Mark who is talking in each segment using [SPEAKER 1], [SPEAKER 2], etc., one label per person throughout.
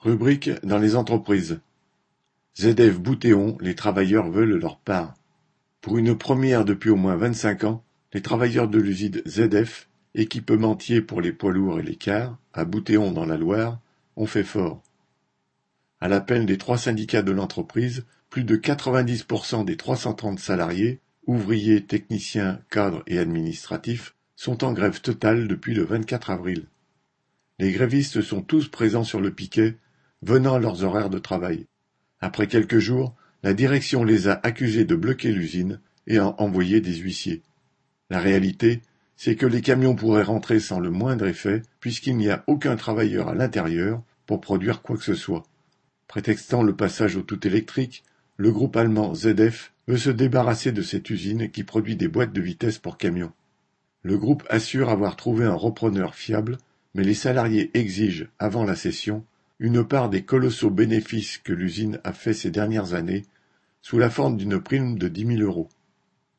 [SPEAKER 1] Rubrique dans les entreprises. ZF Boutéon, les travailleurs veulent leur part. Pour une première depuis au moins vingt-cinq ans, les travailleurs de l'usine ZF, équipementier pour les poids lourds et les cars, à Boutéon dans la Loire, ont fait fort. À l'appel des trois syndicats de l'entreprise, plus de 90% des 330 salariés, ouvriers, techniciens, cadres et administratifs, sont en grève totale depuis le 24 avril. Les grévistes sont tous présents sur le piquet venant à leurs horaires de travail. Après quelques jours, la direction les a accusés de bloquer l'usine et a envoyé des huissiers. La réalité, c'est que les camions pourraient rentrer sans le moindre effet, puisqu'il n'y a aucun travailleur à l'intérieur pour produire quoi que ce soit. Prétextant le passage au tout électrique, le groupe allemand ZF veut se débarrasser de cette usine qui produit des boîtes de vitesse pour camions. Le groupe assure avoir trouvé un repreneur fiable, mais les salariés exigent, avant la cession, une part des colossaux bénéfices que l'usine a fait ces dernières années, sous la forme d'une prime de dix mille euros.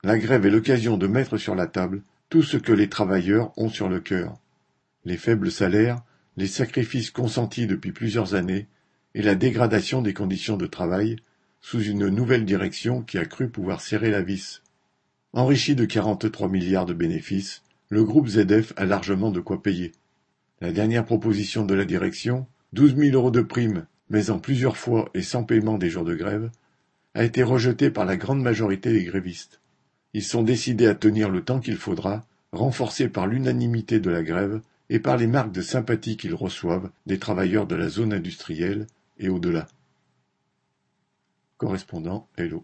[SPEAKER 1] La grève est l'occasion de mettre sur la table tout ce que les travailleurs ont sur le cœur. Les faibles salaires, les sacrifices consentis depuis plusieurs années et la dégradation des conditions de travail sous une nouvelle direction qui a cru pouvoir serrer la vis. Enrichi de 43 milliards de bénéfices, le groupe ZF a largement de quoi payer. La dernière proposition de la direction, douze mille euros de primes, mais en plusieurs fois et sans paiement des jours de grève, a été rejetée par la grande majorité des grévistes. Ils sont décidés à tenir le temps qu'il faudra, renforcés par l'unanimité de la grève et par les marques de sympathie qu'ils reçoivent des travailleurs de la zone industrielle et au-delà. Correspondant Hello.